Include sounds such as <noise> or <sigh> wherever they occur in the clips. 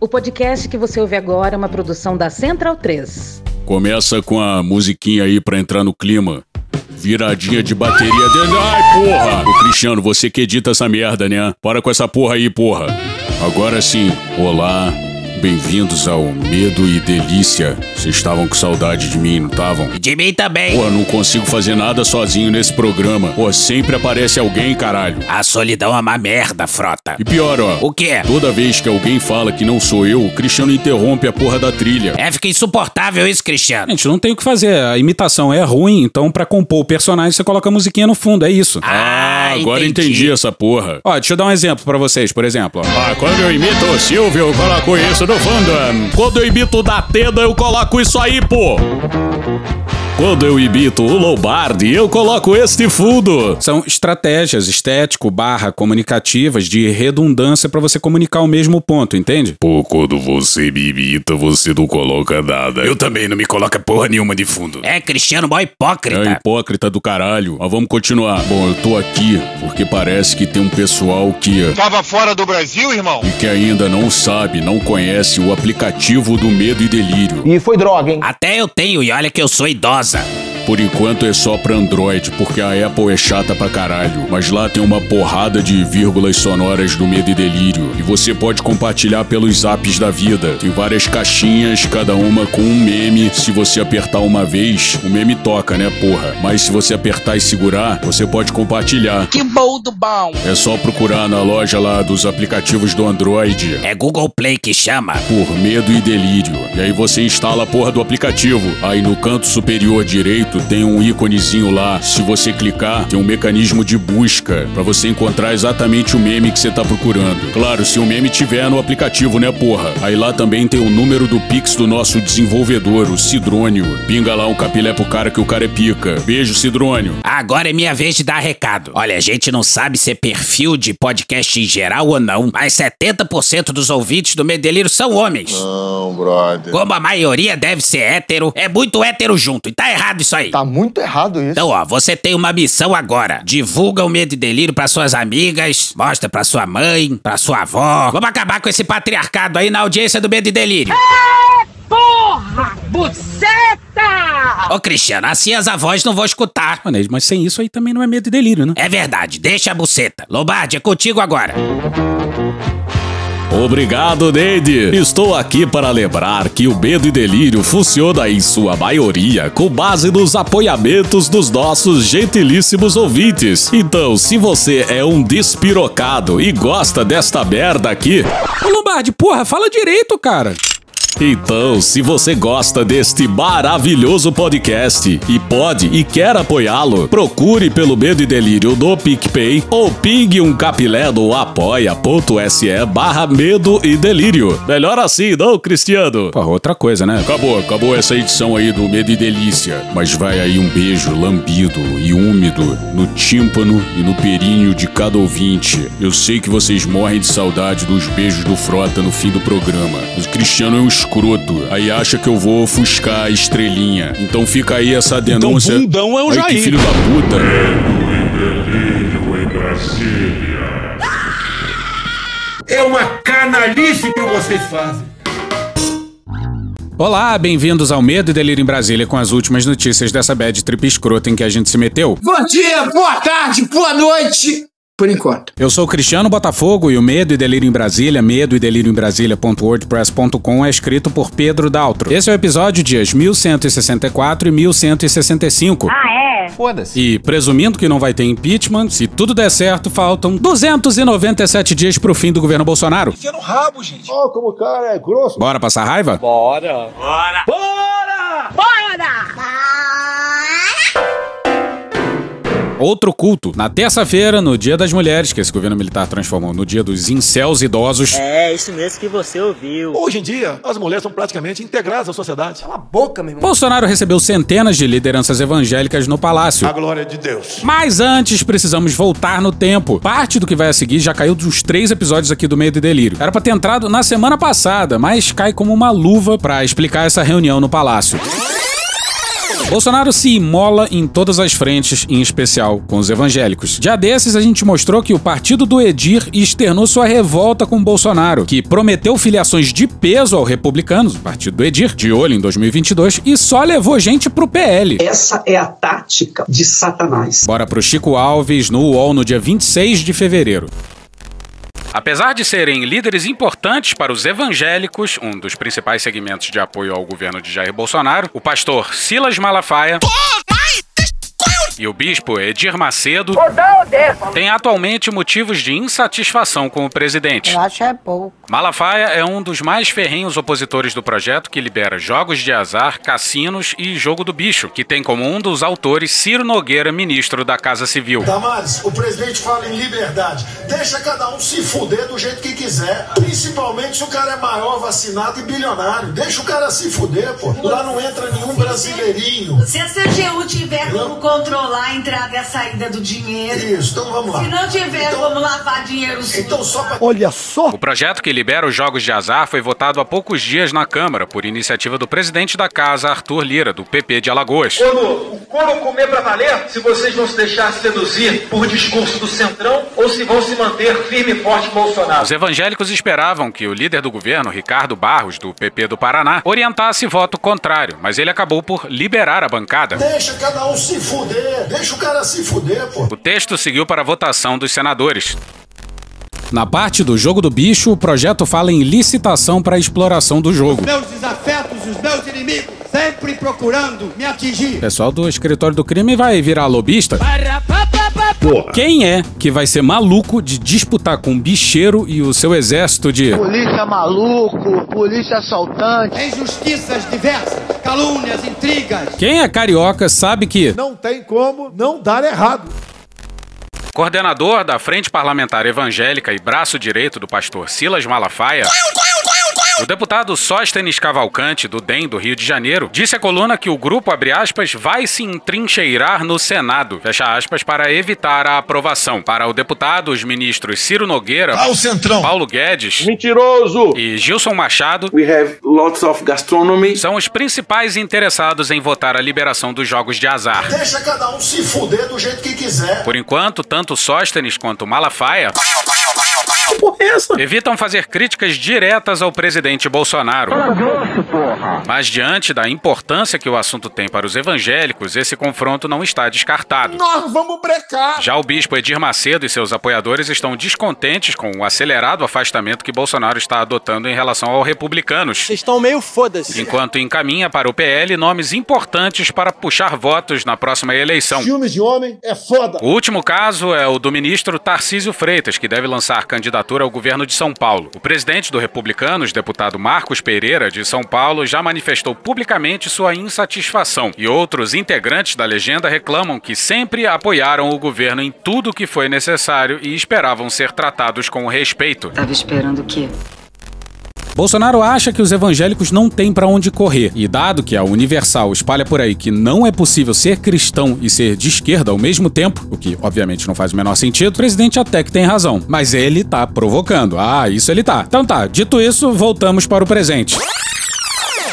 O podcast que você ouve agora é uma produção da Central 3. Começa com a musiquinha aí pra entrar no clima. Viradinha de bateria dentro. Ai, porra! Ô, Cristiano, você que edita essa merda, né? Para com essa porra aí, porra. Agora sim, olá. Bem-vindos ao Medo e Delícia. Vocês estavam com saudade de mim, não estavam? De mim também. Pô, não consigo fazer nada sozinho nesse programa. Pô, sempre aparece alguém, caralho. A solidão é uma merda, frota. E pior, ó. O quê? Toda vez que alguém fala que não sou eu, o Cristiano interrompe a porra da trilha. É, fica insuportável isso, Cristiano. Gente, não tem o que fazer. A imitação é ruim, então pra compor o personagem você coloca a musiquinha no fundo, é isso. Ah, agora entendi. entendi. essa porra. Ó, deixa eu dar um exemplo pra vocês, por exemplo. ó. Ah, quando eu imito o Silvio, eu coloco isso no fundo. Quando eu imito o Datena, eu coloco isso aí, pô. Quando eu imito o Lombardi, eu coloco este fundo. São estratégias estético barra comunicativas de redundância pra você comunicar o mesmo ponto, entende? Pô, quando você me imita, você não coloca nada. Eu também não me coloca porra nenhuma de fundo. É, Cristiano, mó hipócrita. É hipócrita do caralho. Mas vamos continuar. Bom, eu tô aqui porque parece que tem um pessoal que. Tava fora do Brasil, irmão? e que ainda não sabe, não conhece o aplicativo do medo e delírio. E foi droga, hein? Até eu tenho, e olha que eu sou idosa casa. Por enquanto é só pra Android, porque a Apple é chata pra caralho. Mas lá tem uma porrada de vírgulas sonoras do medo e delírio. E você pode compartilhar pelos apps da vida. Tem várias caixinhas, cada uma com um meme. Se você apertar uma vez, o meme toca, né, porra? Mas se você apertar e segurar, você pode compartilhar. Que bom do bom. É só procurar na loja lá dos aplicativos do Android. É Google Play que chama. Por medo e delírio. E aí você instala a porra do aplicativo. Aí no canto superior direito tem um íconezinho lá. Se você clicar, tem um mecanismo de busca pra você encontrar exatamente o meme que você tá procurando. Claro, se o meme tiver no aplicativo, né, porra? Aí lá também tem o número do Pix do nosso desenvolvedor, o Cidrônio. Pinga lá um capilé pro cara que o cara é pica. Beijo, Cidrônio. Agora é minha vez de dar recado. Olha, a gente não sabe se é perfil de podcast em geral ou não, mas 70% dos ouvintes do Medelírio são homens. Não, brother. Como a maioria deve ser hétero, é muito hétero junto. E tá errado isso aí. Tá muito errado isso. Então, ó, você tem uma missão agora. Divulga o Medo e Delírio pra suas amigas, mostra pra sua mãe, pra sua avó. Vamos acabar com esse patriarcado aí na audiência do Medo e Delírio. Porra! Buceta! Ô, Cristiano, assim as avós não vão escutar. Mano, mas sem isso aí também não é medo e delírio, né? É verdade, deixa a buceta. Lombardi, é contigo agora. Obrigado, Neide. Estou aqui para lembrar que o Medo e Delírio funciona em sua maioria com base nos apoiamentos dos nossos gentilíssimos ouvintes. Então, se você é um despirocado e gosta desta merda aqui, Ô, Lombardi, porra, fala direito, cara. Então, se você gosta deste maravilhoso podcast e pode e quer apoiá-lo, procure pelo Medo e Delírio no PicPay ou pingue um capilé no apoia.se barra Medo e Delírio. Melhor assim, não, Cristiano? Porra, outra coisa, né? Acabou, acabou essa edição aí do Medo e Delícia. Mas vai aí um beijo lambido e úmido no tímpano e no períneo de cada ouvinte. Eu sei que vocês morrem de saudade dos beijos do Frota no fim do programa. Mas o Cristiano é um escroto. Aí acha que eu vou ofuscar a estrelinha. Então fica aí essa denúncia. bundão é o Ai, que Jair. filho da puta. É uma canalice que vocês fazem. Olá, bem-vindos ao Medo e Delírio em Brasília com as últimas notícias dessa bad trip escrota em que a gente se meteu. Bom dia, boa tarde, boa noite. Por enquanto. Eu sou o Cristiano Botafogo e o Medo e Delírio em Brasília, medo e delírio em Brasília.wordpress.com é escrito por Pedro Daltro. Esse é o episódio dias 1164 e 1165. Foda-se. E presumindo que não vai ter impeachment, se tudo der certo, faltam 297 dias pro fim do governo Bolsonaro. Enfia no rabo, gente. Ó, como o cara é grosso. Bora passar raiva? Outro culto. Na terça-feira, no Dia das Mulheres, que esse governo militar transformou no Dia dos Incels Idosos, É, isso mesmo que você ouviu. Hoje em dia, as mulheres são praticamente integradas à sociedade. Cala a boca, meu irmão. Bolsonaro recebeu centenas de lideranças evangélicas no palácio. A glória de Deus. Mas antes precisamos voltar no tempo. Parte do que vai a seguir já caiu dos três episódios aqui do Medo e Delírio. Era pra ter entrado na semana passada, mas cai como uma luva pra explicar essa reunião no palácio. Bolsonaro se imola em todas as frentes, em especial com os evangélicos. Já desses, a gente mostrou que o partido do Edir externou sua revolta com Bolsonaro, que prometeu filiações de peso ao republicanos, o partido do Edir, de olho em 2022, e só levou gente pro PL. Essa é a tática de Satanás. Bora pro Chico Alves no UOL no dia 26 de fevereiro. Apesar de serem líderes importantes para os evangélicos, um dos principais segmentos de apoio ao governo de Jair Bolsonaro, o pastor Silas Malafaia. E o bispo Edir Macedo tem atualmente motivos de insatisfação com o presidente. Eu acho é pouco. Malafaia é um dos mais ferrenhos opositores do projeto que libera jogos de azar, cassinos e jogo do bicho, que tem como um dos autores Ciro Nogueira, ministro da Casa Civil. Damares, o presidente fala em liberdade. Deixa cada um se fuder do jeito que quiser. Principalmente se o cara é maior, vacinado e bilionário. Deixa o cara se fuder, pô. Lá não entra nenhum brasileirinho. Se a CGU tiver como controlar a entrada e a saída do dinheiro. Isso, então vamos lá. Se não tiver Então- como lavar dinheiro sujo. Então só pra... Olha só. O projeto que libera os jogos de azar foi votado há poucos dias na Câmara por iniciativa do presidente da casa, Arthur Lira, do PP de Alagoas. Quando o couro comer pra valer, se vocês vão se deixar seduzir por discurso do Centrão ou se vão se manter firme e forte Bolsonaro. Os evangélicos esperavam que o líder do governo, Ricardo Barros, do PP do Paraná, orientasse voto contrário, mas ele acabou por liberar a bancada. Deixa cada um se fuder. Deixa o cara se fuder, pô. O texto seguiu para a votação dos senadores. Na parte do jogo do bicho, o projeto fala em licitação para a exploração do jogo. Meus desafetos e os meus inimigos sempre procurando me atingir. O pessoal do escritório do crime vai virar lobista. Quem é que vai ser maluco de disputar com o bicheiro e o seu exército de. Polícia maluco, polícia assaltante. Injustiças diversas, calúnias, intrigas. Quem é carioca sabe que. Não tem como não dar errado. Coordenador da Frente Parlamentar Evangélica e braço direito do pastor Silas Malafaia. O deputado Sóstenes Cavalcante, do DEM do Rio de Janeiro, disse à coluna que o grupo, abre aspas, vai se entrincheirar no Senado, fecha aspas, para evitar a aprovação. Para o deputado, os ministros Ciro Nogueira, Ah. Paulo Guedes Mentiroso. e Gilson Machado We have lots of gastronomy. são os principais interessados em votar a liberação dos jogos de azar. Deixa cada um se fuder do jeito que quiser. Por enquanto, tanto Sóstenes quanto Malafaia evitam fazer críticas diretas ao presidente Bolsonaro. Mas diante da importância que o assunto tem para os evangélicos, esse confronto não está descartado. Nós vamos brecar. Já o bispo Edir Macedo e seus apoiadores estão descontentes com o acelerado afastamento que Bolsonaro está adotando em relação aos republicanos. Vocês estão meio foda-se. Enquanto encaminha para o PL nomes importantes para puxar votos na próxima eleição. Filmes de homem é foda. O último caso é o do ministro Tarcísio Freitas, que deve lançar candidatura ao governo de São Paulo. O presidente do Republicanos, deputado Marcos Pereira, de São Paulo, já manifestou publicamente sua insatisfação. E outros integrantes da legenda reclamam que sempre apoiaram o governo em tudo que foi necessário e esperavam ser tratados com respeito. Tava esperando o quê? Bolsonaro acha que os evangélicos não têm para onde correr, e dado que a Universal espalha por aí que não é possível ser cristão e ser de esquerda ao mesmo tempo, o que obviamente não faz o menor sentido, o presidente até que tem razão. Mas ele tá provocando. Ah, isso ele tá. Então tá, dito isso, voltamos para o presente.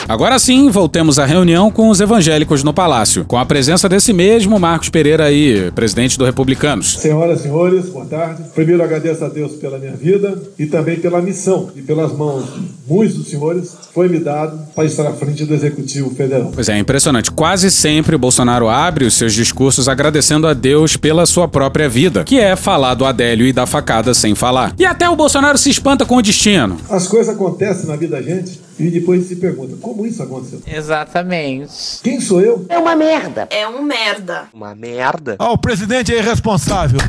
Agora sim, voltemos à reunião com os evangélicos no Palácio, com a presença desse mesmo Marcos Pereira aí, presidente do Republicanos. Senhoras e senhores, boa tarde. Primeiro agradeço a Deus pela minha vida e também pela missão e pelas mãos muitos dos senhores foi me dado para estar à frente do Executivo Federal. Pois é, impressionante. Quase sempre o Bolsonaro abre os seus discursos agradecendo a Deus pela sua própria vida, que é falar do Adélio e da facada sem falar. E até o Bolsonaro se espanta com o destino. As coisas acontecem na vida da gente e depois se pergunta como isso aconteceu. Exatamente. Quem sou eu? É uma merda. É um merda. Uma merda. Ah, o presidente é irresponsável.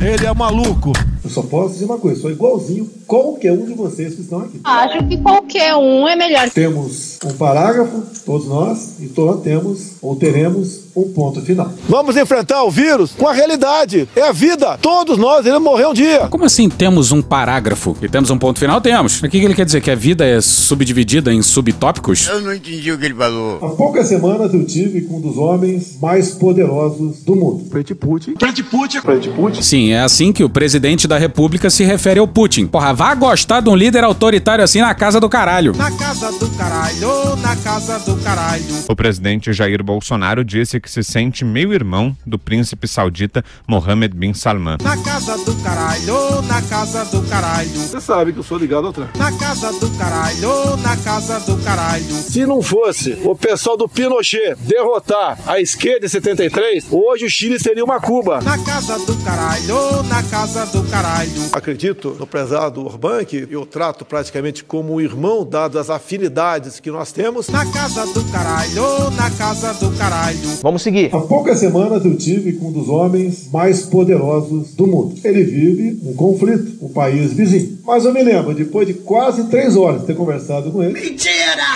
Ele é maluco. Eu só posso dizer uma coisa, sou igualzinho qualquer um de vocês que estão aqui. Acho que qualquer um é melhor. Temos um parágrafo, todos nós, e todos temos ou teremos um ponto final. Vamos enfrentar o vírus com a realidade. É a vida. Todos nós iremos morrer um dia. Como assim temos um parágrafo e temos um ponto final? Temos. O que ele quer dizer? Que a vida é subdividida em subtópicos? Eu não entendi o que ele falou. Há poucas semanas eu tive com um dos homens mais poderosos do mundo. Frente Putin. Frente Putin. Frente Putin. Sim, é assim que o presidente da república se refere ao Putin. Porra, vá gostar de um líder autoritário assim na casa do caralho. Na casa do caralho, na casa do caralho. O presidente Jair Bolsonaro disse que se sente meio-irmão do príncipe saudita Mohammed bin Salman. Na casa do caralho, na casa do caralho. Você sabe que eu sou ligado ao trem. Na casa do caralho, na casa do caralho. Se não fosse o pessoal do Pinochet derrotar a esquerda em 73, hoje o Chile seria uma Cuba. Na casa do caralho, na casa do caralho. Acredito no prezado Orbán, que eu trato praticamente como um irmão, dadas as afinidades que nós temos. Na casa do caralho, na casa do caralho. Vamos seguir. Há poucas semanas eu tive com um dos homens mais poderosos do mundo. Ele vive um conflito, um país vizinho. Mas eu me lembro, depois de quase três horas de ter conversado com ele,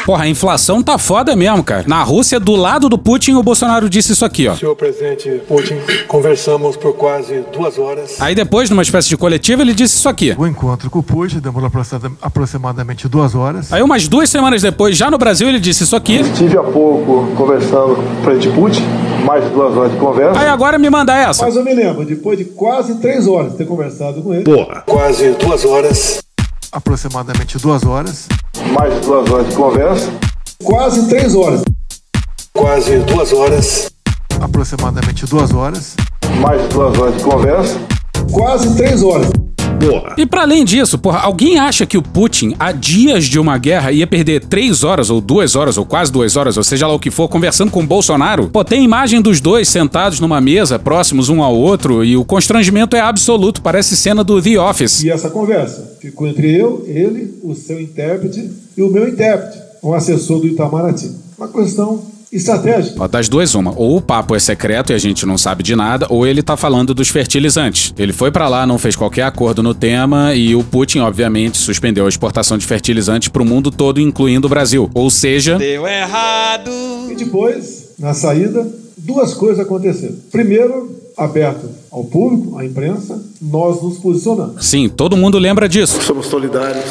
Porra, a inflação tá foda mesmo, cara. Na Rússia, do lado do Putin, o Bolsonaro disse isso aqui, ó. senhor presidente Putin, conversamos por quase duas horas. Aí depois, numa espécie de coletiva, ele disse isso aqui. O encontro com o Putin demorou aproximadamente duas horas. Aí umas duas semanas depois, já no Brasil, ele disse isso aqui. Estive há pouco conversando com o presidente Putin, mais de duas horas de conversa. Aí agora me manda essa. Mas eu me lembro, depois de quase três horas de ter conversado com ele. Porra. Quase duas horas. Aproximadamente duas horas. Mais de duas horas de conversa. Quase três horas. Quase duas horas. Aproximadamente duas horas. Mais de duas horas de conversa. Quase três horas. Porra. E pra além disso, porra, alguém acha que o Putin, há dias de uma guerra, ia perder três horas, ou duas horas, ou quase duas horas, ou seja lá o que for, conversando com o Bolsonaro? Pô, tem imagem dos dois sentados numa mesa, próximos um ao outro, e o constrangimento é absoluto, parece cena do The Office. E essa conversa ficou entre eu, ele, o seu intérprete e o meu intérprete, um assessor do Itamaraty. Uma questão estratégica. Ó, das duas, uma. Ou o papo é secreto e a gente não sabe de nada, ou ele tá falando dos fertilizantes. Ele foi pra lá, não fez qualquer acordo no tema e o Putin, obviamente, suspendeu a exportação de fertilizantes pro mundo todo, incluindo o Brasil. Ou seja, Deu errado. E depois, na saída, duas coisas aconteceram. Primeiro, aberto ao público, à imprensa, nós nos posicionamos. sim, todo mundo lembra disso. Somos solidários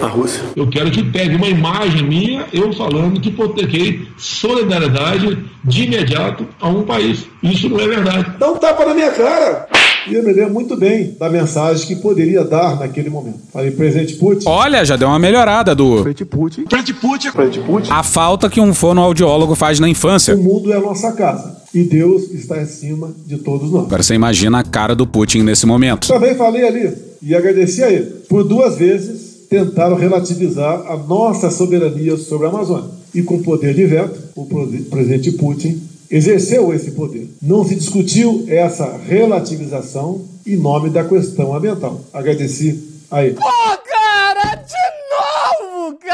à Rússia. Eu quero que pegue uma imagem minha, eu falando que hipotequei solidariedade de imediato a um país. Isso não é verdade. Dá um tapa na minha cara. E eu me lembro muito bem da mensagem que poderia dar naquele momento. Falei, presidente Putin. Olha, já deu uma melhorada do. Presidente Putin. Frente Putin. Presidente Putin. A falta que um fonoaudiólogo faz na infância. O mundo é a nossa casa. E Deus está acima de todos nós. Agora você imagina a cara do Putin nesse momento. Também falei ali e agradeci a ele. Por duas vezes tentaram relativizar a nossa soberania sobre a Amazônia. E com poder de veto, o presidente Putin exerceu esse poder. Não se discutiu essa relativização em nome da questão ambiental. Agradeci a ele. Pô, cara,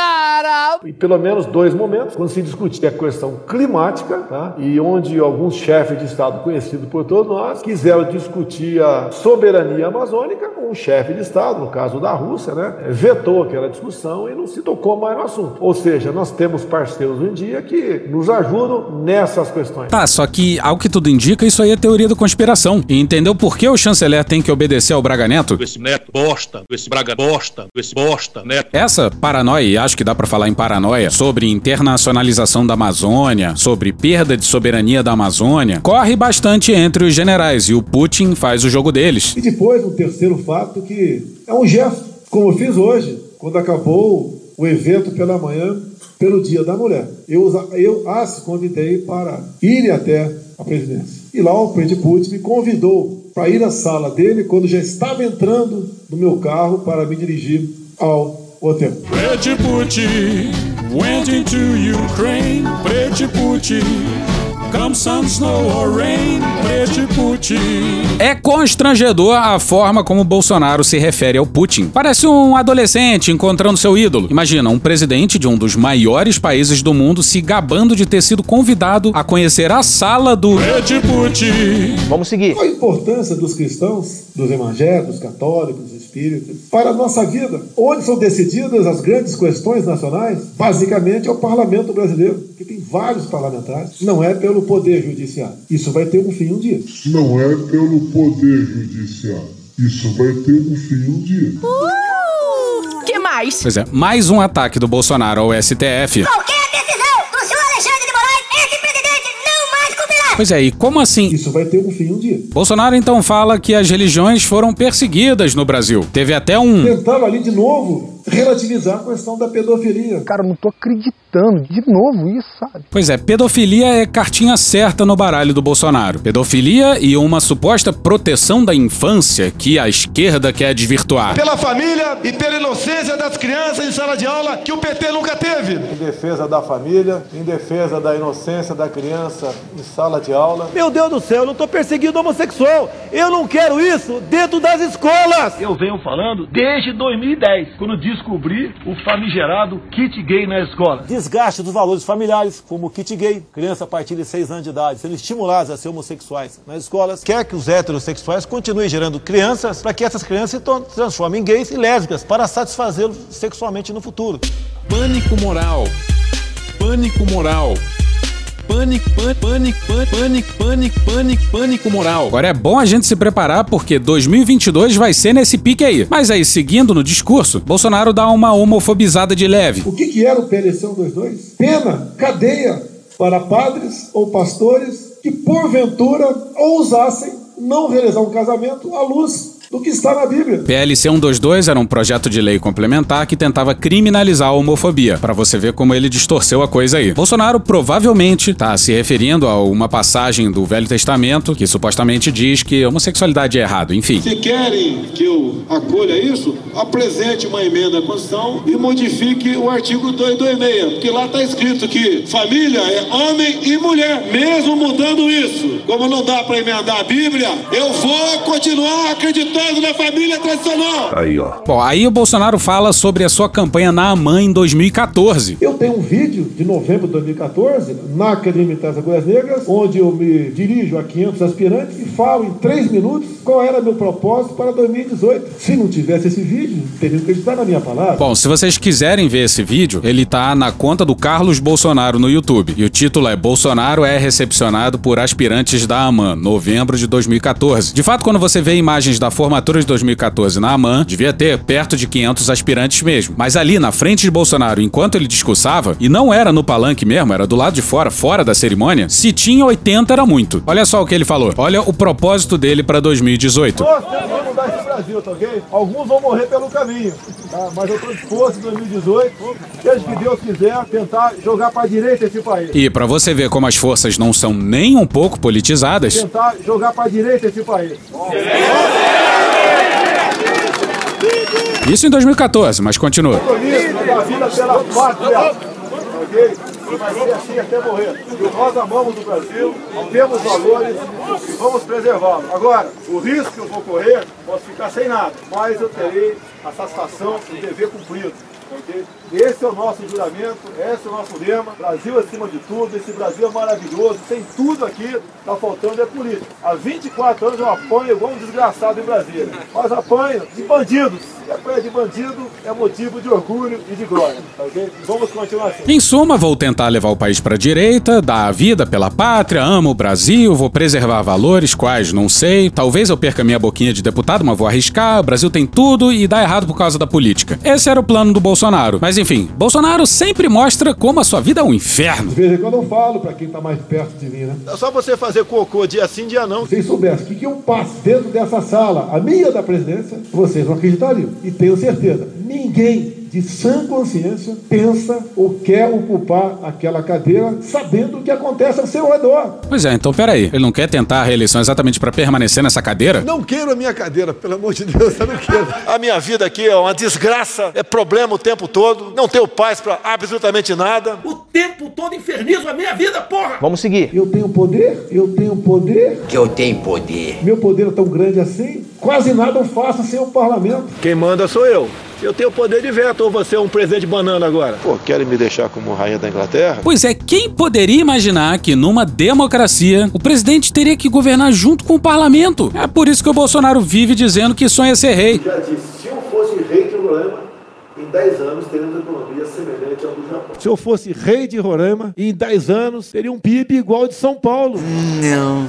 cara! Em pelo menos dois momentos, quando se discutia a questão climática, tá? e onde alguns chefes de Estado conhecidos por todos nós quiseram discutir a soberania amazônica, um chefe de Estado, no caso da Rússia, né? vetou aquela discussão e não se tocou mais no assunto. Ou seja, nós temos parceiros hoje em dia que nos ajudam nessas questões. Tá, só que, ao que tudo indica, isso aí é teoria da conspiração. E entendeu por que o chanceler tem que obedecer ao Braga Neto? Esse neto bosta, esse braga bosta, esse bosta, neto. Essa paranoia, e acho que dá pra falar em paranoia, sobre internacionalização da Amazônia, sobre perda de soberania da Amazônia, corre bastante entre os generais e o Putin faz o jogo deles. E depois, um terceiro fato que é um gesto, como eu fiz hoje, quando acabou o evento pela manhã, pelo Dia da Mulher. Eu, eu as convidei para ir até a presidência. E lá o presidente Putin me convidou para ir à sala dele quando já estava entrando no meu carro para me dirigir ao hotel. President Putin went into Ukraine. Come sun, snow or rain. Putin. É constrangedor a forma como Bolsonaro se refere ao Putin. Parece um adolescente encontrando seu ídolo. Imagina, um presidente de um dos maiores países do mundo se gabando de ter sido convidado a conhecer a sala do. Putin. Vamos seguir. Qual a importância dos cristãos, dos evangélicos, católicos, para a nossa vida. Onde são decididas as grandes questões nacionais? Basicamente é o parlamento brasileiro, que tem vários parlamentares. Não é pelo poder judiciário. Isso vai ter um fim um dia. Não é pelo poder judiciário. Isso vai ter um fim um dia. Uh! Que mais? Pois é, mais um ataque do Bolsonaro ao STF. Qualquer Pois é, e como assim? Isso vai ter um fim um dia. Bolsonaro então fala que as religiões foram perseguidas no Brasil. Teve até um. Tentaram ali de novo relativizar a questão da pedofilia. Cara, eu não tô acreditando de novo isso, sabe? Pois é, pedofilia é cartinha certa no baralho do Bolsonaro. Pedofilia e uma suposta proteção da infância que a esquerda quer desvirtuar. Pela família e pela inocência das crianças em sala de aula que o PT nunca teve. Em defesa da família, em defesa da inocência da criança em sala de aula. Meu Deus do céu, eu não tô perseguindo homossexual. Eu não quero isso dentro das escolas. Eu venho falando desde 2010, quando disse descobrir o famigerado kit gay na escola. Desgaste dos valores familiares, como o kit gay, criança a partir de 6 anos de idade, sendo estimulados a ser homossexuais nas escolas. Quer que os heterossexuais continuem gerando crianças para que essas crianças se transformem em gays e lésbicas para satisfazê-los sexualmente no futuro. Pânico moral. Pânico moral. Pânico, pânico, pânico, pânico, pânico, pânico, pânico moral. Agora é bom a gente se preparar porque 2022 vai ser nesse pique aí. Mas aí, seguindo no discurso, Bolsonaro dá uma homofobizada de leve. O que, que era o PLC 122? Pena, cadeia para padres ou pastores que porventura ousassem não realizar um casamento à luz do que está na Bíblia. PLC 122 era um projeto de lei complementar que tentava criminalizar a homofobia, para você ver como ele distorceu a coisa aí. Bolsonaro provavelmente está se referindo a uma passagem do Velho Testamento que supostamente diz que homossexualidade é errado, enfim. Se querem que eu acolha isso, apresente uma emenda à Constituição e modifique o artigo 226, porque lá está escrito que família é homem e mulher. Mesmo mudando isso, como não dá para emendar a Bíblia, eu vou continuar acreditando na família tradicional. Aí, ó. Bom, aí o Bolsonaro fala sobre a sua campanha na AMAN em 2014. Eu tenho um vídeo de novembro de 2014 na Academia Militar das Agulhas Negras, onde eu me dirijo a 500 aspirantes e falo em 3 minutos qual era meu propósito para 2018. Se não tivesse esse vídeo, teriam que acreditar na minha palavra. Bom, se vocês quiserem ver esse vídeo, ele tá na conta do Carlos Bolsonaro no YouTube. E o título é Bolsonaro é recepcionado por aspirantes da AMAN, novembro de 2014. De fato, quando você vê imagens da formatura de 2014 na AMAN, devia ter perto de 500 aspirantes mesmo. Mas ali, na frente de Bolsonaro, enquanto ele discursava, e não era no palanque mesmo, era do lado de fora, fora da cerimônia, se tinha 80 era muito. Olha só o que ele falou. Olha o propósito dele para 2018. Nós vamos mudar esse Brasil, tá ok? Alguns vão morrer pelo caminho, tá? mas eu estou disposto em 2018, desde que Deus quiser, tentar jogar para a direita esse país. E para você ver como as forças não são nem um pouco politizadas. Tentar jogar para a direita esse país. Isso em 2014, mas continua. Compromisso da vida pela? E vai ser assim até morrer. Nós amamos o Brasil, temos valores e vamos preservá-lo. Agora, o risco que eu vou correr, posso ficar sem nada, mas eu terei a satisfação e dever cumprido. Esse é o nosso juramento, esse é o nosso lema. Brasil acima de tudo, esse Brasil é maravilhoso, tem tudo aqui, tá faltando é política. Há 24 anos eu apanho igual um desgraçado em Brasília, mas apanho de bandidos. E apanhar de bandido é motivo de orgulho e de glória, tá? Vamos continuar assim. Em suma, vou tentar levar o país para direita, dar a vida pela pátria, amo o Brasil, vou preservar valores, quais não sei. Talvez eu perca minha boquinha de deputado, mas vou arriscar. O Brasil tem tudo e dá errado por causa da política. Esse era o plano do Bolsonaro. Mas enfim, Bolsonaro sempre mostra como a sua vida é um inferno. De vez em quando eu falo para quem tá mais perto de mim, né? É só você fazer cocô dia sim, dia não. Se vocês soubessem o que, que eu passo dentro dessa sala, a minha da presidência, vocês não acreditariam. E tenho certeza, ninguém de sã consciência pensa ou quer ocupar aquela cadeira sabendo o que acontece ao seu redor. Pois é, então peraí. Ele não quer tentar a reeleição exatamente para permanecer nessa cadeira? Não queiro a minha cadeira, pelo amor de Deus, eu não quero. <laughs> A minha vida aqui é uma desgraça, é problema o tempo todo, não tenho paz para absolutamente nada. O tempo todo infernizo a minha vida, porra! Vamos seguir. Eu tenho poder, eu tenho poder. Que eu tenho poder. Meu poder é tão grande assim, quase nada eu faço sem o parlamento. Quem manda sou eu. Eu tenho poder de veto, ou você é um presidente banana agora? Pô, querem me deixar como rainha da Inglaterra? Pois é, quem poderia imaginar que numa democracia o presidente teria que governar junto com o parlamento? É por isso que o Bolsonaro vive dizendo que sonha ser rei. Já disse, se em 10 anos teremos uma economia semelhante ao do Japão. Se eu fosse rei de Roraima, em 10 anos teria um PIB igual ao de São Paulo. Não.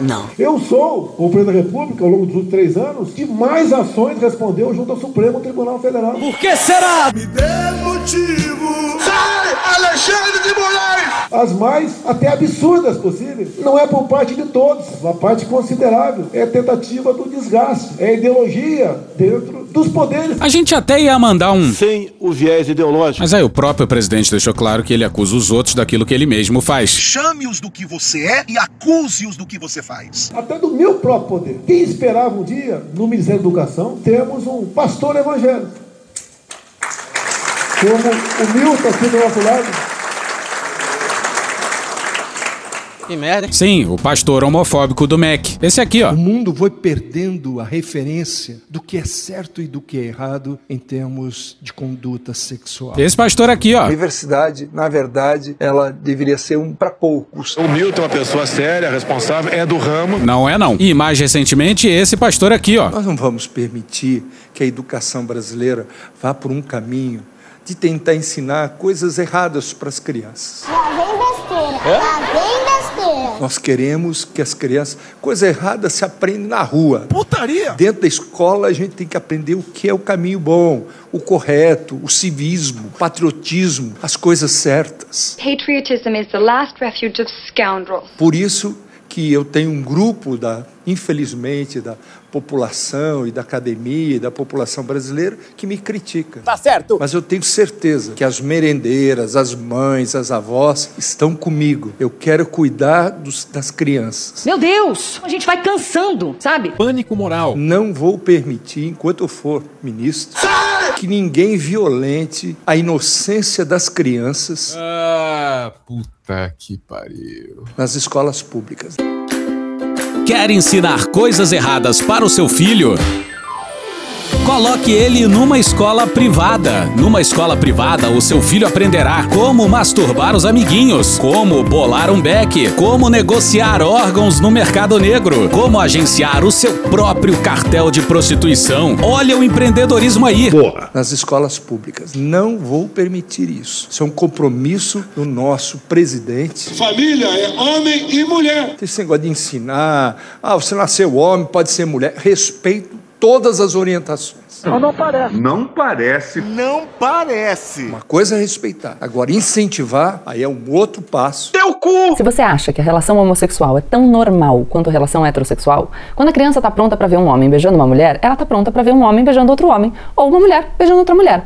Não. Eu sou o presidente da República, ao longo dos últimos três anos, que mais ações respondeu junto ao Supremo Tribunal Federal. Por que será? Me dê motivo. Sai, Alexandre de Moraes! As mais até absurdas possíveis. Não é por parte de todos, uma parte considerável. É tentativa do desgaste, é ideologia dentro dos poderes. A gente até ia mandar um. Sem o viés ideológico. Mas aí o próprio presidente deixou claro que ele acusa os outros daquilo que ele mesmo faz. Chame-os do que você é e acuse-os do que você faz. Até do meu próprio poder. Quem esperava um dia, no Ministério da Educação, temos um pastor evangélico. Como o Milton aqui do nosso lado. Que merda. Sim, o pastor homofóbico do MEC. Esse aqui, ó. O mundo foi perdendo a referência do que é certo e do que é errado em termos de conduta sexual. Esse pastor aqui, ó. A universidade, na verdade, ela deveria ser um para poucos. O Milton é uma pessoa séria, responsável, é do ramo. Não é não. E mais recentemente, esse pastor aqui, ó. Nós não vamos permitir que a educação brasileira vá por um caminho de tentar ensinar coisas erradas para as crianças. Lá vem besteira. Lá vem besteira. Nós queremos que as crianças, coisa errada se aprende na rua. Putaria! Dentro da escola a gente tem que aprender o que é o caminho bom, o correto, o civismo, o patriotismo, as coisas certas. Patriotism is the last refuge of scoundrels. Por isso que eu tenho um grupo da, infelizmente, da população e da academia e da população brasileira que me critica. Tá certo. Mas eu tenho certeza que as merendeiras, as mães, as avós estão comigo. Eu quero cuidar dos- das crianças. Meu Deus, a gente vai cansando, sabe? Pânico moral. Não vou permitir, enquanto eu for ministro, que ninguém violente a inocência das crianças Ah, puta que pariu. nas escolas públicas. Quer ensinar coisas erradas para o seu filho? Coloque ele numa escola privada. Numa escola privada, o seu filho aprenderá como masturbar os amiguinhos, como bolar um beck, como negociar órgãos no mercado negro, como agenciar o seu próprio cartel de prostituição. Olha o empreendedorismo aí. Nas escolas públicas. Não vou permitir isso. Isso é um compromisso do nosso presidente. Família é homem e mulher. Esse negócio de ensinar, ah, você nasceu homem, pode ser mulher. Respeito todas as orientações. Mas não parece. Não parece. Não parece. Uma coisa é respeitar. Agora, incentivar, aí é um outro passo. Teu cu! Se você acha que a relação homossexual é tão normal quanto a relação heterossexual, quando a criança tá pronta pra ver um homem beijando uma mulher, ela tá pronta pra ver um homem beijando outro homem, ou uma mulher beijando outra mulher.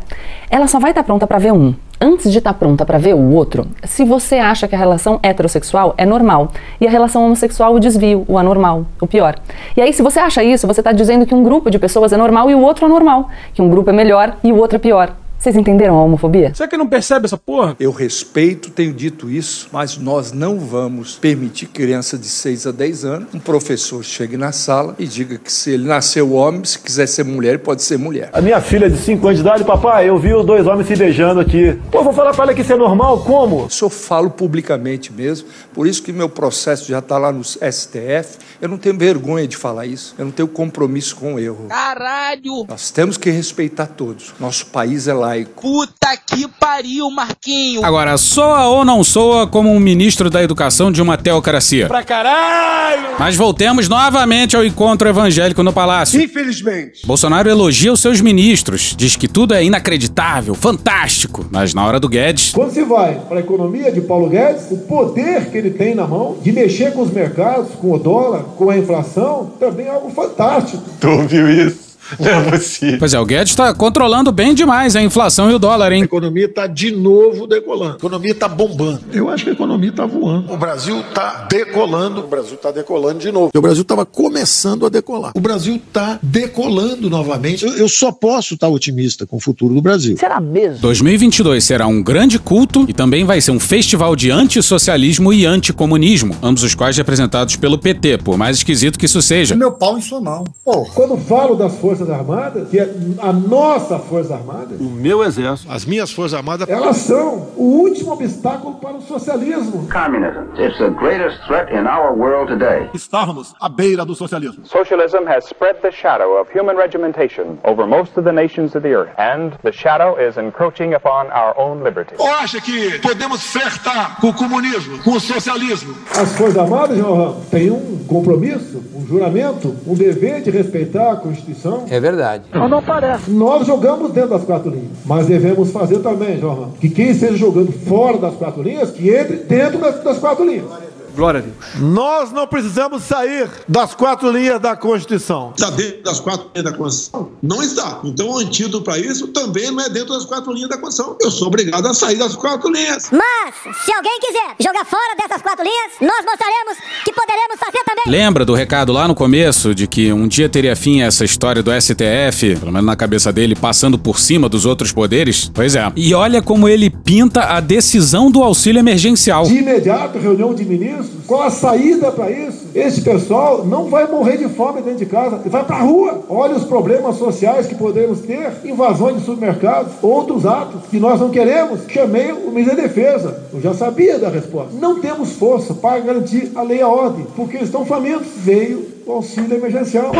Ela só vai estar pronta pra ver um. Antes de estar pronta pra ver o outro, se você acha que a relação heterossexual é normal e a relação homossexual o desvio, o anormal, o pior. E aí, se você acha isso, você está dizendo que um grupo de pessoas é normal e o outro anormal, que um grupo é melhor e o outro é pior. Vocês entenderam a homofobia? Você que não percebe essa porra? Eu respeito, tenho dito isso, mas nós não vamos permitir que criança de 6 a 10 anos, um professor chegue na sala e diga que se ele nasceu homem, se quiser ser mulher, ele pode ser mulher. A minha filha de 5 anos de idade, papai, eu vi os dois homens se beijando aqui. Pô, vou falar pra ela que isso é normal? Como? Isso eu falo publicamente mesmo, por isso que meu processo já está lá no STF. Eu não tenho vergonha de falar isso, eu não tenho compromisso com o erro. Caralho! Nós temos que respeitar todos. Nosso país é laico. Puta que pariu, Marquinho! Agora, soa ou não soa como um ministro da educação de uma teocracia? Pra caralho! Mas voltemos novamente ao encontro evangélico no palácio. Infelizmente. Bolsonaro elogia os seus ministros, diz que tudo é inacreditável, fantástico, mas na hora do Guedes. Quando se vai para a economia de Paulo Guedes, o poder que ele tem na mão de mexer com os mercados, com o dólar, com a inflação, também é algo fantástico. Tu ouviu isso? <laughs> Não é possível. Pois é, o Guedes está controlando bem demais a inflação e o dólar, hein? A economia está de novo decolando. A economia está bombando. Eu acho que a economia está voando. O Brasil está decolando. O Brasil está decolando de novo. O Brasil estava começando a decolar. O Brasil está decolando novamente. Eu, eu só posso estar otimista com o futuro do Brasil. Será mesmo? 2022 será um grande culto e também vai ser um festival de antissocialismo e anticomunismo, ambos os quais representados pelo PT, por mais esquisito que isso seja. Meu pau em sua mão. Porra. Quando falo das forças Forças Armadas, que é a nossa Força Armada, O meu exército. As minhas Forças Armadas. elas são o último obstáculo para o socialismo. Communism. It's the greatest threat in our world today. Estávamos à beira do socialismo. Socialism has spread the shadow of human regimentation over most of the nations of the earth, and the shadow is encroaching upon our own liberty. Ou acha que podemos flertar com o comunismo, com o socialismo? As Forças Armadas, João Ramos, têm um compromisso, um juramento, um dever de respeitar a Constituição. É verdade. Mas não parece. Nós jogamos dentro das quatro linhas, mas devemos fazer também, João que quem esteja jogando fora das quatro linhas, que entre dentro das, das quatro linhas. Glória a Deus. Nós não precisamos sair das quatro linhas da Constituição. Está dentro das quatro linhas da Constituição? Não está. Então o antídoto para isso também não é dentro das quatro linhas da Constituição. Eu sou obrigado a sair das quatro linhas. Mas, se alguém quiser jogar fora dessas quatro linhas, nós mostraremos que poderemos fazer também. Lembra do recado lá no começo de que um dia teria fim essa história do STF, pelo menos na cabeça dele, passando por cima dos outros poderes? Pois é. E olha como ele pinta a decisão do auxílio emergencial. De imediato, reunião de ministros, qual a saída para isso? Esse pessoal não vai morrer de fome dentro de casa, vai para a rua. Olha os problemas sociais que podemos ter, invasões de supermercados, outros atos que nós não queremos. Chamei o ministro da Defesa, eu já sabia da resposta. Não temos força para garantir a lei e a ordem, porque eles estão famintos. Veio o auxílio emergencial.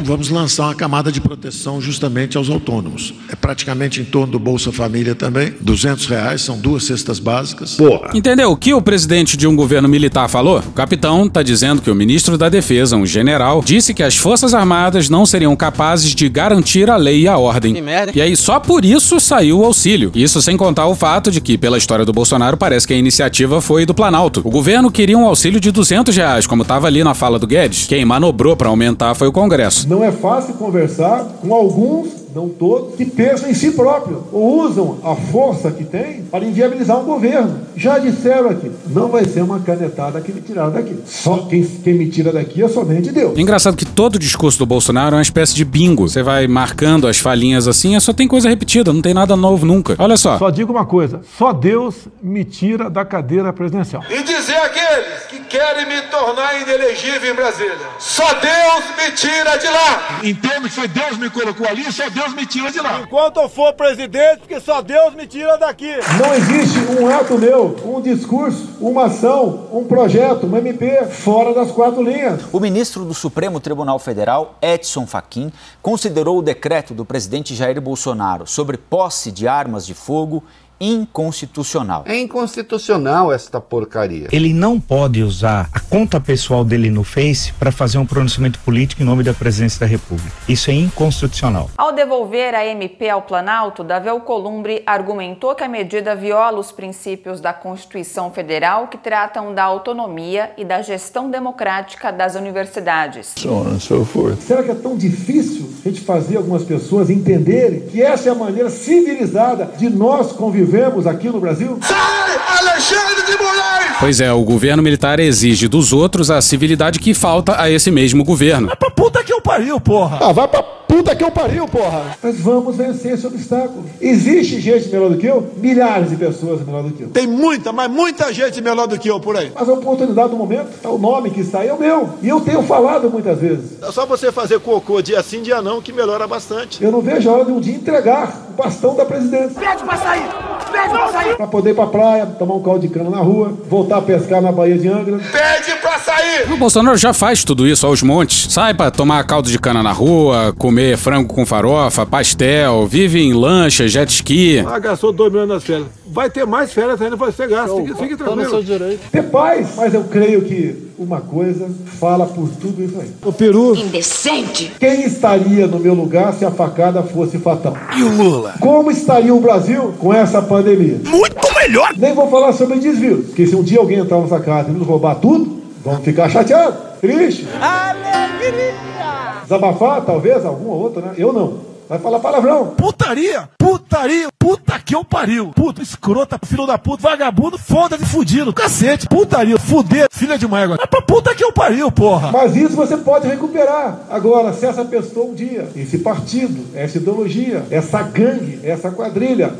Vamos lançar uma camada de proteção justamente aos autônomos. É praticamente em torno do Bolsa Família também. 200 reais, são duas cestas básicas. Porra. Entendeu o que o presidente de um governo militar falou? O capitão tá dizendo que o ministro da Defesa, um general, disse que as Forças Armadas não seriam capazes de garantir a lei e a ordem. Que merda. E aí só por isso saiu o auxílio. Isso sem contar o fato de que, pela história do Bolsonaro, parece que a iniciativa foi do Planalto. O governo queria um auxílio de 200 reais, como tava ali na fala do Guedes. Quem manobrou para aumentar foi o Congresso. Não é fácil conversar com alguns, não todos, que pensam em si próprio ou usam a força que têm para inviabilizar um governo. Já disseram aqui, não vai ser uma canetada que me tiraram daqui. Só quem, quem me tira daqui é somente Deus. Engraçado que todo o discurso do Bolsonaro é uma espécie de bingo. Você vai marcando as falinhas assim, é só tem coisa repetida, não tem nada novo nunca. Olha só. Só digo uma coisa: só Deus me tira da cadeira presidencial. E dizer àqueles que querem me tornar inelegível em Brasília: só Deus me tira de lá. Entendo que foi Deus que me colocou ali, só Deus me tira de lá. Enquanto eu for presidente, porque só Deus me tira daqui. Não existe um ato meu, um discurso, uma ação, um projeto, um MP fora das quatro linhas. O ministro do Supremo Tribunal Federal, Edson Fachin, considerou o decreto do presidente Jair Bolsonaro sobre posse de armas de fogo inconstitucional. É inconstitucional esta porcaria. Ele não pode usar a conta pessoal dele no Face para fazer um pronunciamento político em nome da presidência da República. Isso é inconstitucional. Ao devolver a MP ao Planalto, Davi Alcolumbre argumentou que a medida viola os princípios da Constituição Federal que tratam da autonomia e da gestão democrática das universidades. So on and so forth. Será que é tão difícil a gente fazer algumas pessoas entenderem que essa é a maneira civilizada de nós convivemos aqui no Brasil? Sai, Alexandre de Moraes! Pois é, o governo militar exige dos outros a civilidade que falta a esse mesmo governo. Pra puta que eu pariu, porra! Ah, vai pra puta que eu pariu, porra! Mas vamos vencer esse obstáculo. Existe gente melhor do que eu? Milhares de pessoas melhor do que eu. Tem muita, mas muita gente melhor do que eu por aí. Mas a oportunidade do momento, é o nome que sai é o meu. E eu tenho falado muitas vezes. É só você fazer cocô dia sim, dia não, que melhora bastante. Eu não vejo a hora de um dia entregar o bastão da presidência. Pede pra sair! Pede pra sair! Pra poder ir pra praia, tomar um caldo de cana na rua, voltar a pescar na Baía de Angra. Pede pra sair! O Bolsonaro já faz tudo isso aos montes. Sai pra tomar caldo de cana na rua, comer frango com farofa, pastel, vive em lancha, jet ski. Ah, gastou dois milhões nas férias. Vai ter mais férias ainda pra você gastar. Fique, fique tranquilo. Ter paz, mas eu creio que uma coisa fala por tudo isso aí. O peru. Indecente! Quem estaria no meu lugar se a facada fosse fatal? E o Lula? Como estaria o Brasil com essa pandemia? Muito melhor! Nem vou falar sobre desvios, porque se um dia alguém entrar nessa casa e nos roubar tudo, vamos ficar chateados, tristes. Alegria! Desabafar, talvez, algum ou outro, né? Eu não. Vai falar palavrão. Putaria! Putaria! Puta que eu pariu! Puta, escrota, filho da puta, vagabundo, foda-se fudido. Cacete, putaria, fuder, filha de uma égua. É pra puta que eu pariu, porra! Mas isso você pode recuperar. Agora, se essa pessoa um dia, esse partido, essa ideologia, essa gangue, essa quadrilha,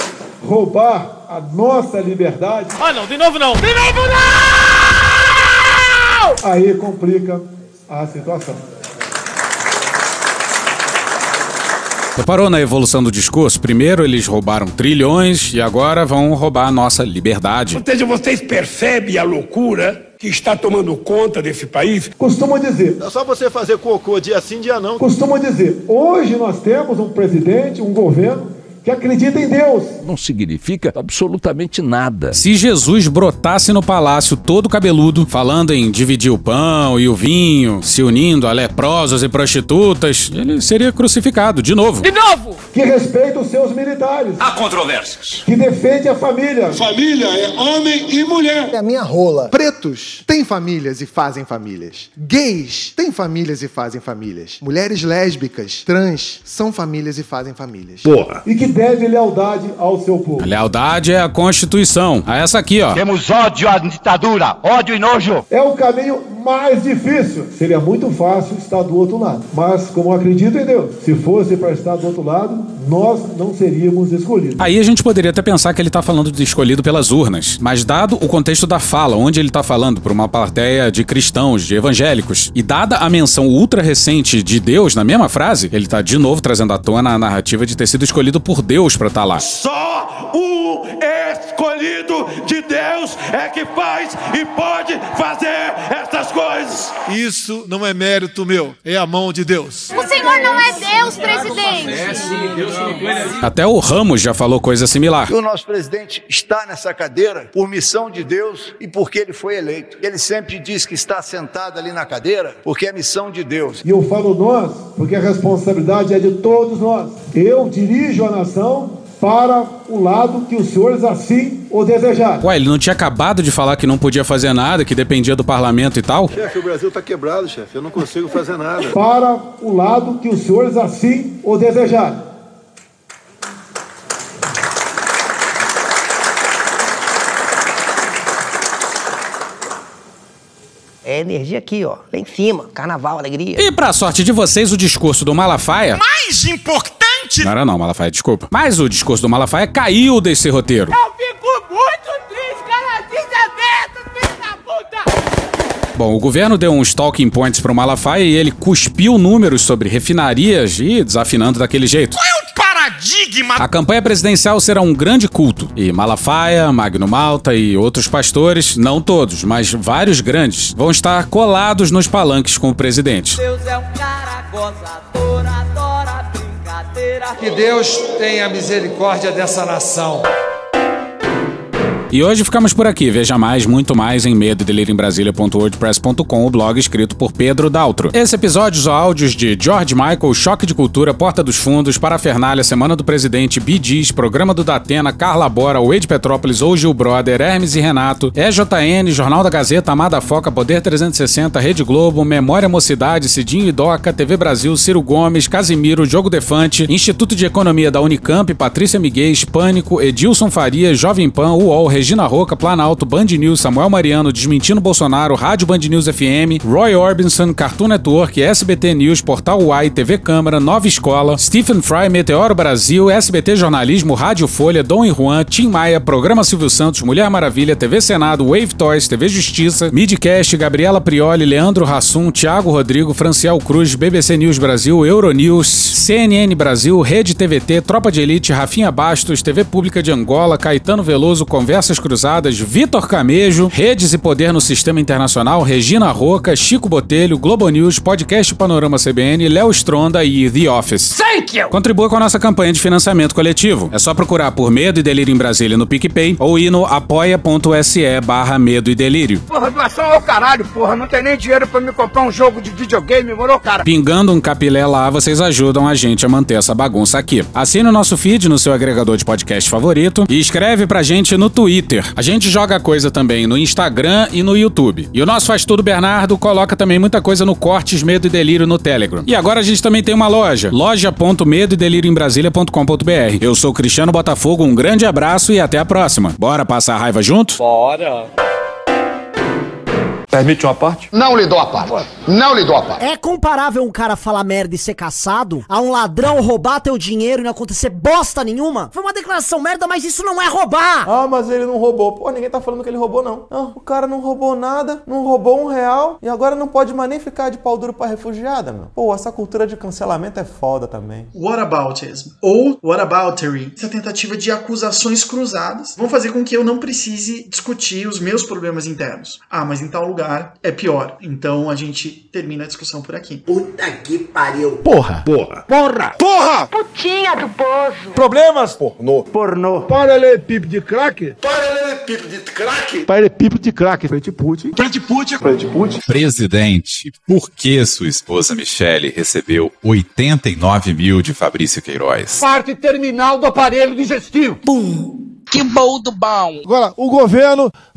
roubar a nossa liberdade, Ah, não, de novo não! De novo não! Aí complica a situação. Reparou na evolução do discurso? Primeiro eles roubaram trilhões e agora vão roubar a nossa liberdade. Ou seja, vocês percebem a loucura que está tomando conta desse país? Costumo dizer, É só você fazer cocô dia sim, dia não. costumo dizer, hoje nós temos um presidente, um governo que acredita em Deus. Não significa absolutamente nada. Se Jesus brotasse no palácio todo cabeludo, falando em dividir o pão e o vinho, se unindo a leprosos e prostitutas, ele seria crucificado de novo. De novo! Que respeita os seus militares. Há controvérsias. Que defende a família. Família é homem e mulher. É a minha rola. Pretos têm famílias e fazem famílias. Gays têm famílias e fazem famílias. Mulheres lésbicas, trans, são famílias e fazem famílias. Porra. E que deve lealdade ao seu povo. A lealdade é a Constituição. A essa aqui, ó. Temos ódio à ditadura, ódio e nojo. É o caminho mais difícil. Seria muito fácil estar do outro lado. Mas, como eu acredito em Deus, se fosse para estar do outro lado, nós não seríamos escolhidos. Aí a gente poderia até pensar que ele tá falando de escolhido pelas urnas, mas dado o contexto da fala, onde ele tá falando para uma plateia de cristãos, de evangélicos, e dada a menção ultra recente de Deus na mesma frase, ele tá de novo trazendo à tona a narrativa de ter sido escolhido por Deus para estar lá. Só o escolhido de Deus é que faz e pode fazer essas coisas. Isso não é mérito meu, é a mão de Deus. O senhor não é Deus, presidente. Até o Ramos já falou coisa similar. O nosso presidente está nessa cadeira por missão de Deus e porque ele foi eleito. Ele sempre diz que está sentado ali na cadeira porque é missão de Deus. E eu falo nós, porque a responsabilidade é de todos nós. Eu dirijo a nação para o lado que os senhores assim o desejarem. Ué, ele não tinha acabado de falar que não podia fazer nada, que dependia do parlamento e tal? Chefe, o Brasil está quebrado, chefe. Eu não consigo fazer nada. Para o lado que os senhores assim o desejarem. É energia aqui, ó. Lá em cima. Carnaval, alegria. E pra sorte de vocês, o discurso do Malafaia. Mais importante! Não era não, Malafaia, desculpa. Mas o discurso do Malafaia caiu desse roteiro. Eu fico muito triste, cara. Desaberto, filho da puta. Bom, o governo deu uns talking points pro Malafaia e ele cuspiu números sobre refinarias e desafinando daquele jeito. Qual é o paradigma? A campanha presidencial será um grande culto. E Malafaia, Magno Malta e outros pastores, não todos, mas vários grandes, vão estar colados nos palanques com o presidente. Deus é um cara gozador. Que Deus tenha misericórdia dessa nação. E hoje ficamos por aqui. Veja mais, muito mais em medo o blog escrito por Pedro Daltro. Esse episódio usou áudios de George Michael, Choque de Cultura, Porta dos Fundos, Parafernália, Semana do Presidente, Bidis, Programa do Datena, Carla Bora, Wade Petrópolis ou Gil Brother, Hermes e Renato, EJN, Jornal da Gazeta, Amada Foca, Poder 360, Rede Globo, Memória Mocidade, Cidinho e Doca, TV Brasil, Ciro Gomes, Casimiro, Jogo Defante, Instituto de Economia da Unicamp, Patrícia Miguel, Pânico, Edilson Faria, Jovem Pan, UOL, Regina Roca, Planalto, Band News, Samuel Mariano, Desmentindo Bolsonaro, Rádio Band News FM, Roy Orbison, Cartoon Network, SBT News, Portal Uai, TV Câmara, Nova Escola, Stephen Fry, Meteoro Brasil, SBT Jornalismo, Rádio Folha, Dom e Juan, Tim Maia, Programa Silvio Santos, Mulher Maravilha, TV Senado, Wave Toys, TV Justiça, Midcast, Gabriela Prioli, Leandro Rassum, Thiago Rodrigo, Franciel Cruz, BBC News Brasil, Euronews, CNN Brasil, Rede TVT, Tropa de Elite, Rafinha Bastos, TV Pública de Angola, Caetano Veloso, Conversas Cruzadas, Vitor Camejo, Redes e Poder no Sistema Internacional, Regina Roca, Chico Botelho, Globo News, Podcast Panorama CBN, Léo Stronda e The Office. Thank you! Contribua com a nossa campanha de financiamento coletivo. É só procurar por Medo e Delírio em Brasília no PicPay ou ir no apoia.se barra Medo e Delírio. Porra, doação ao caralho, porra. Não tem nem dinheiro pra me comprar um jogo de videogame, morou, cara? Pingando um capilé lá, vocês ajudam a gente a manter essa bagunça aqui. Assine o nosso feed no seu agregador de podcast favorito e escreve pra gente no Twitter. A gente joga coisa também no Instagram e no YouTube. E o nosso Faz Tudo Bernardo coloca também muita coisa no Cortes Medo e Delírio no Telegram. E agora a gente também tem uma loja, loja.medo delírio em Brasília.com.br. Eu sou Cristiano Botafogo, um grande abraço e até a próxima. Bora passar a raiva junto? Bora. Permite uma parte? Não lhe dou a parte. Não lhe dou a parte. É comparável um cara falar merda e ser caçado a um ladrão roubar teu dinheiro e não acontecer bosta nenhuma? Foi uma declaração merda, mas isso não é roubar! Ah, mas ele não roubou. Pô, ninguém tá falando que ele roubou, não. não. O cara não roubou nada, não roubou um real e agora não pode mais nem ficar de pau duro pra refugiada, meu. Pô, essa cultura de cancelamento é foda também. Whataboutism ou whataboutery. Essa tentativa de acusações cruzadas vão fazer com que eu não precise discutir os meus problemas internos. Ah, mas em tal lugar é pior. Então a gente termina a discussão por aqui. Puta que pariu. Porra. Porra. Porra. Porra! Putinha do poço. Problemas? Pornô. Pornô. Paralelepípedo de crack? Paralelepípedo de crack. Paralelepípedo de crack. Frente Putin. Frente Putin. Frente Putin. Presidente, por que sua esposa Michele recebeu 89 mil de Fabrício Queiroz? Parte terminal do aparelho digestivo. Pum. Que bom do bom. Agora, o governo